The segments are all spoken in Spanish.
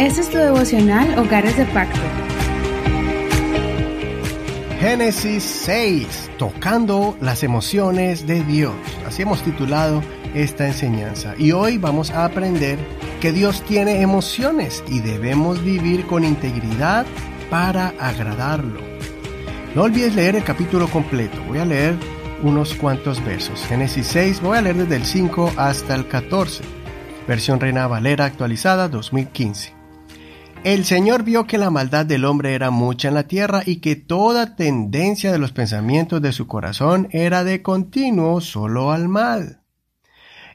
Este es tu devocional Hogares de Pacto. Génesis 6, tocando las emociones de Dios. Así hemos titulado esta enseñanza. Y hoy vamos a aprender que Dios tiene emociones y debemos vivir con integridad para agradarlo. No olvides leer el capítulo completo. Voy a leer unos cuantos versos. Génesis 6, voy a leer desde el 5 hasta el 14. Versión Reina Valera actualizada 2015. El Señor vio que la maldad del hombre era mucha en la tierra y que toda tendencia de los pensamientos de su corazón era de continuo solo al mal.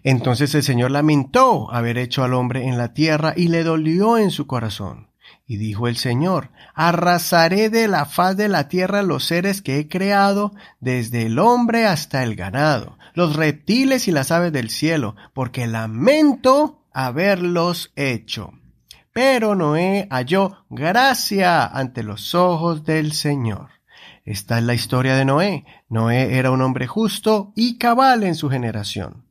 Entonces el Señor lamentó haber hecho al hombre en la tierra y le dolió en su corazón. Y dijo el Señor, arrasaré de la faz de la tierra los seres que he creado, desde el hombre hasta el ganado, los reptiles y las aves del cielo, porque lamento haberlos hecho. Pero Noé halló gracia ante los ojos del Señor. Esta es la historia de Noé. Noé era un hombre justo y cabal en su generación.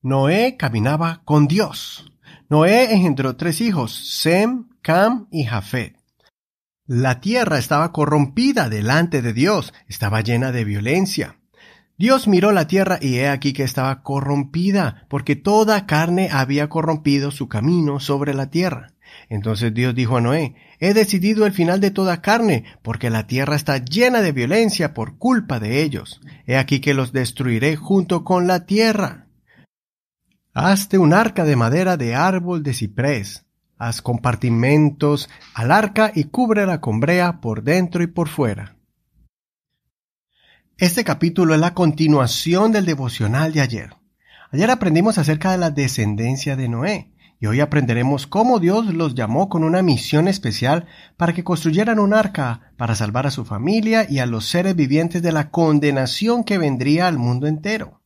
Noé caminaba con Dios. Noé engendró tres hijos, Sem, Cam y Jafet. La tierra estaba corrompida delante de Dios, estaba llena de violencia. Dios miró la tierra y he aquí que estaba corrompida, porque toda carne había corrompido su camino sobre la tierra. Entonces Dios dijo a Noé, He decidido el final de toda carne, porque la tierra está llena de violencia por culpa de ellos. He aquí que los destruiré junto con la tierra. Hazte un arca de madera de árbol de ciprés. Haz compartimentos al arca y cúbrela con brea por dentro y por fuera. Este capítulo es la continuación del devocional de ayer. Ayer aprendimos acerca de la descendencia de Noé. Y hoy aprenderemos cómo Dios los llamó con una misión especial para que construyeran un arca para salvar a su familia y a los seres vivientes de la condenación que vendría al mundo entero.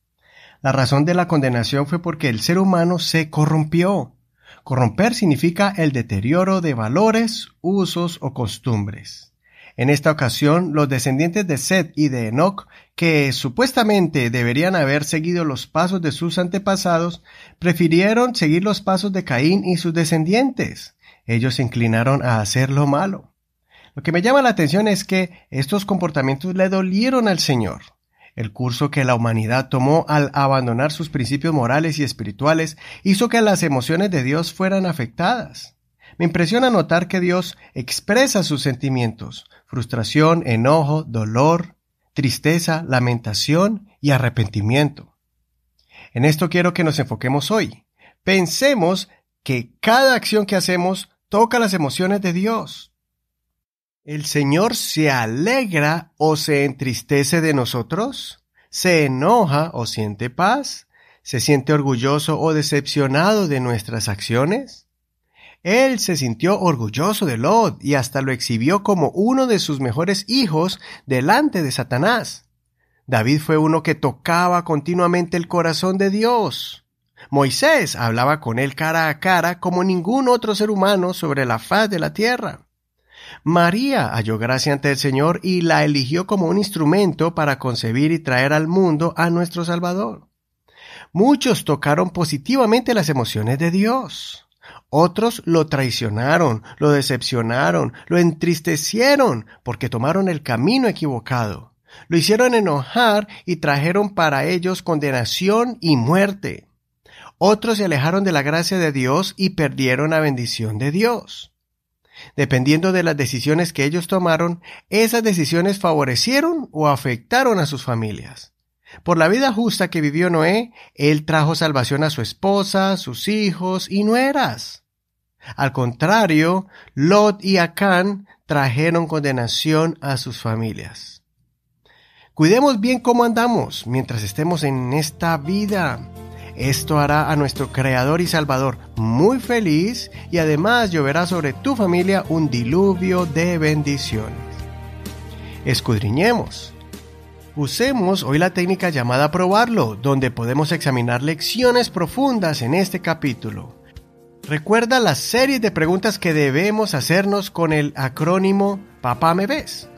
La razón de la condenación fue porque el ser humano se corrompió. Corromper significa el deterioro de valores, usos o costumbres. En esta ocasión, los descendientes de Seth y de Enoch, que supuestamente deberían haber seguido los pasos de sus antepasados, prefirieron seguir los pasos de Caín y sus descendientes. Ellos se inclinaron a hacer lo malo. Lo que me llama la atención es que estos comportamientos le dolieron al Señor. El curso que la humanidad tomó al abandonar sus principios morales y espirituales hizo que las emociones de Dios fueran afectadas. Me impresiona notar que Dios expresa sus sentimientos, frustración, enojo, dolor, tristeza, lamentación y arrepentimiento. En esto quiero que nos enfoquemos hoy. Pensemos que cada acción que hacemos toca las emociones de Dios. ¿El Señor se alegra o se entristece de nosotros? ¿Se enoja o siente paz? ¿Se siente orgulloso o decepcionado de nuestras acciones? Él se sintió orgulloso de Lot y hasta lo exhibió como uno de sus mejores hijos delante de Satanás. David fue uno que tocaba continuamente el corazón de Dios. Moisés hablaba con él cara a cara como ningún otro ser humano sobre la faz de la tierra. María halló gracia ante el Señor y la eligió como un instrumento para concebir y traer al mundo a nuestro Salvador. Muchos tocaron positivamente las emociones de Dios. Otros lo traicionaron, lo decepcionaron, lo entristecieron porque tomaron el camino equivocado. Lo hicieron enojar y trajeron para ellos condenación y muerte. Otros se alejaron de la gracia de Dios y perdieron la bendición de Dios. Dependiendo de las decisiones que ellos tomaron, esas decisiones favorecieron o afectaron a sus familias. Por la vida justa que vivió Noé, él trajo salvación a su esposa, sus hijos y nueras. Al contrario, Lot y Acán trajeron condenación a sus familias. Cuidemos bien cómo andamos mientras estemos en esta vida. Esto hará a nuestro Creador y Salvador muy feliz y además lloverá sobre tu familia un diluvio de bendiciones. Escudriñemos Usemos hoy la técnica llamada probarlo, donde podemos examinar lecciones profundas en este capítulo. Recuerda la serie de preguntas que debemos hacernos con el acrónimo Papá me ves.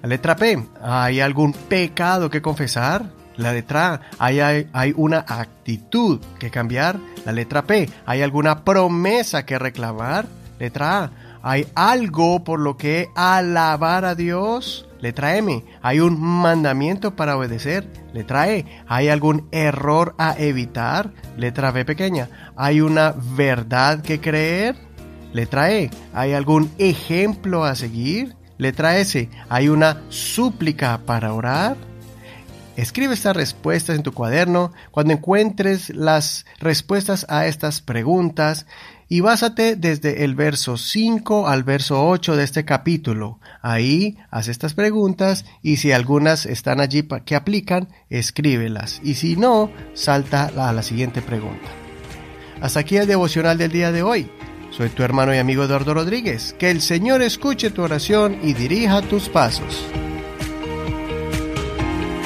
La letra P, ¿hay algún pecado que confesar? La letra A, ¿hay, hay, hay una actitud que cambiar? La letra P, ¿hay alguna promesa que reclamar? Letra A. ¿Hay algo por lo que alabar a Dios? Letra M. ¿Hay un mandamiento para obedecer? Letra E. ¿Hay algún error a evitar? Letra B pequeña. ¿Hay una verdad que creer? Letra E. ¿Hay algún ejemplo a seguir? Letra S. ¿Hay una súplica para orar? Escribe estas respuestas en tu cuaderno cuando encuentres las respuestas a estas preguntas y básate desde el verso 5 al verso 8 de este capítulo. Ahí haz estas preguntas y si algunas están allí que aplican, escríbelas. Y si no, salta a la siguiente pregunta. Hasta aquí el devocional del día de hoy. Soy tu hermano y amigo Eduardo Rodríguez. Que el Señor escuche tu oración y dirija tus pasos.